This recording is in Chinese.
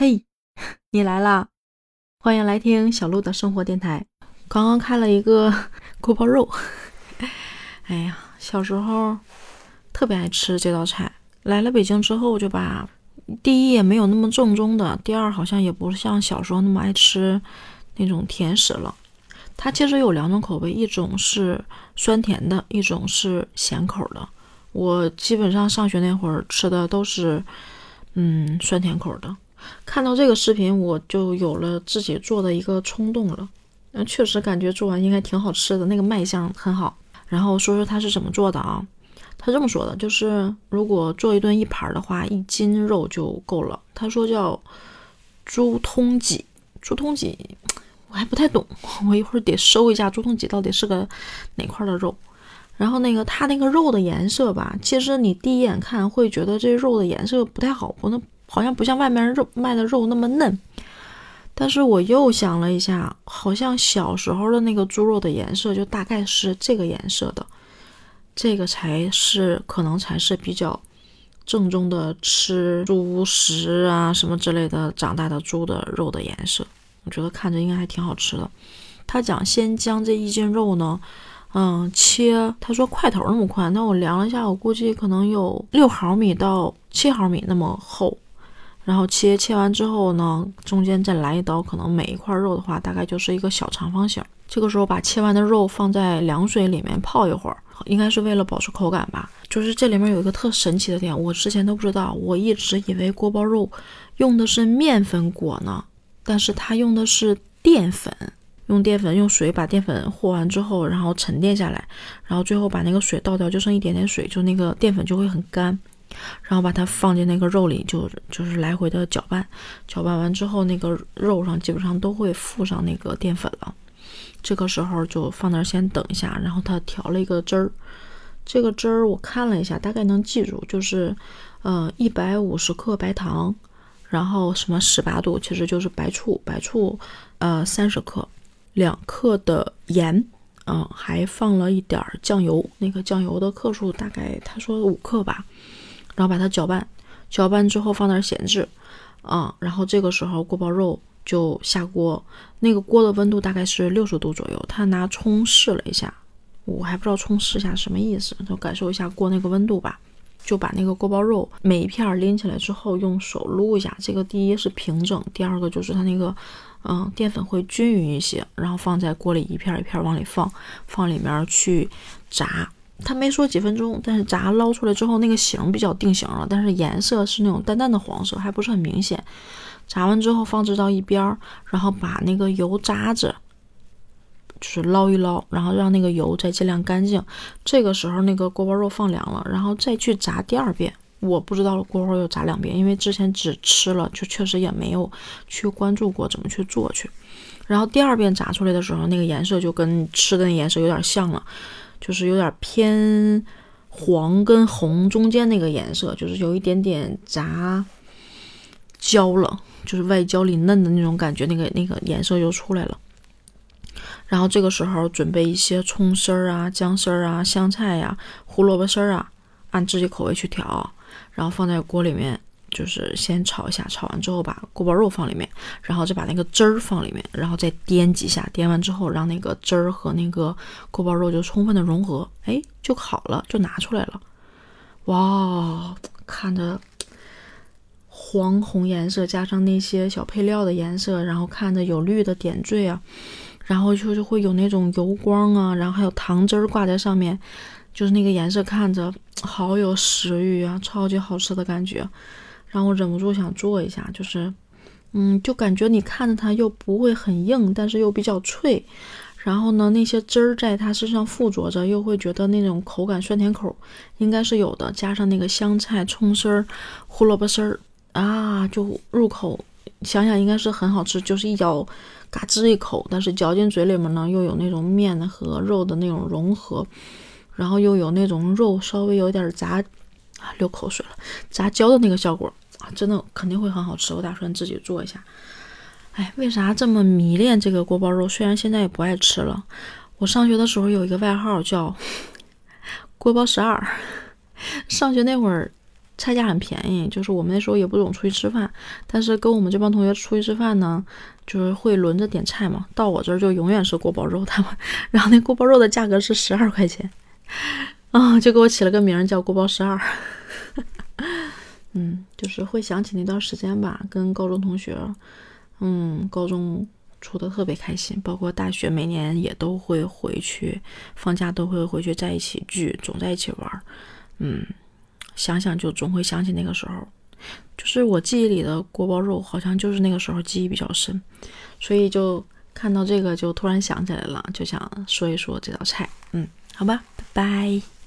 嘿，你来啦！欢迎来听小鹿的生活电台。刚刚开了一个 锅包肉，哎呀，小时候特别爱吃这道菜。来了北京之后，就把第一也没有那么正宗的，第二好像也不像小时候那么爱吃那种甜食了。它其实有两种口味，一种是酸甜的，一种是咸口的。我基本上上学那会儿吃的都是嗯酸甜口的。看到这个视频，我就有了自己做的一个冲动了。那确实感觉做完应该挺好吃的，那个卖相很好。然后说说他是怎么做的啊？他这么说的，就是如果做一顿一盘的话，一斤肉就够了。他说叫猪通脊，猪通脊我还不太懂，我一会儿得搜一下猪通脊到底是个哪块的肉。然后那个他那个肉的颜色吧，其实你第一眼看会觉得这肉的颜色不太好，不能。好像不像外面肉卖的肉那么嫩，但是我又想了一下，好像小时候的那个猪肉的颜色就大概是这个颜色的，这个才是可能才是比较正宗的吃猪食啊什么之类的长大的猪的肉的颜色，我觉得看着应该还挺好吃的。他讲先将这一斤肉呢，嗯，切，他说块头那么宽，那我量了一下，我估计可能有六毫米到七毫米那么厚。然后切切完之后呢，中间再来一刀，可能每一块肉的话，大概就是一个小长方形。这个时候把切完的肉放在凉水里面泡一会儿，应该是为了保持口感吧。就是这里面有一个特神奇的点，我之前都不知道，我一直以为锅包肉用的是面粉裹呢，但是它用的是淀粉，用淀粉用水把淀粉和完之后，然后沉淀下来，然后最后把那个水倒掉，就剩一点点水，就那个淀粉就会很干。然后把它放进那个肉里，就就是来回的搅拌，搅拌完之后，那个肉上基本上都会附上那个淀粉了。这个时候就放那儿先等一下，然后他调了一个汁儿。这个汁儿我看了一下，大概能记住，就是呃一百五十克白糖，然后什么十八度，其实就是白醋，白醋呃三十克，两克的盐，嗯，还放了一点酱油，那个酱油的克数大概他说五克吧。然后把它搅拌，搅拌之后放那儿闲置，啊，然后这个时候锅包肉就下锅，那个锅的温度大概是六十度左右。他拿葱试了一下，我还不知道葱试一下什么意思，就感受一下锅那个温度吧。就把那个锅包肉每一片拎起来之后，用手撸一下，这个第一是平整，第二个就是它那个，嗯，淀粉会均匀一些。然后放在锅里一片一片往里放，放里面去炸。他没说几分钟，但是炸捞出来之后，那个形比较定型了，但是颜色是那种淡淡的黄色，还不是很明显。炸完之后放置到一边，然后把那个油渣子就是捞一捞，然后让那个油再尽量干净。这个时候那个锅包肉放凉了，然后再去炸第二遍。我不知道锅包肉炸两遍，因为之前只吃了，就确实也没有去关注过怎么去做去。然后第二遍炸出来的时候，那个颜色就跟吃的那颜色有点像了。就是有点偏黄跟红中间那个颜色，就是有一点点炸焦了，就是外焦里嫩的那种感觉，那个那个颜色就出来了。然后这个时候准备一些葱丝儿啊、姜丝儿啊、香菜呀、胡萝卜丝儿啊，按自己口味去调，然后放在锅里面。就是先炒一下，炒完之后把锅包肉放里面，然后再把那个汁儿放里面，然后再颠几下，颠完之后让那个汁儿和那个锅包肉就充分的融合，哎，就好了，就拿出来了。哇，看着黄红颜色加上那些小配料的颜色，然后看着有绿的点缀啊，然后就就会有那种油光啊，然后还有糖汁儿挂在上面，就是那个颜色看着好有食欲啊，超级好吃的感觉。让我忍不住想做一下，就是，嗯，就感觉你看着它又不会很硬，但是又比较脆，然后呢，那些汁儿在它身上附着着，又会觉得那种口感酸甜口应该是有的，加上那个香菜、葱丝儿、胡萝卜丝儿啊，就入口想想应该是很好吃，就是一咬，嘎吱一口，但是嚼进嘴里面呢，又有那种面和肉的那种融合，然后又有那种肉稍微有点炸。啊，流口水了！炸焦的那个效果真的肯定会很好吃。我打算自己做一下。哎，为啥这么迷恋这个锅包肉？虽然现在也不爱吃了。我上学的时候有一个外号叫“锅包十二”。上学那会儿菜价很便宜，就是我们那时候也不总出去吃饭，但是跟我们这帮同学出去吃饭呢，就是会轮着点菜嘛。到我这儿就永远是锅包肉，他们，然后那锅包肉的价格是十二块钱，啊，就给我起了个名叫锅包十二。嗯，就是会想起那段时间吧，跟高中同学，嗯，高中处的特别开心，包括大学每年也都会回去，放假都会回去在一起聚，总在一起玩，嗯，想想就总会想起那个时候，就是我记忆里的锅包肉，好像就是那个时候记忆比较深，所以就看到这个就突然想起来了，就想说一说这道菜，嗯，好吧，拜拜。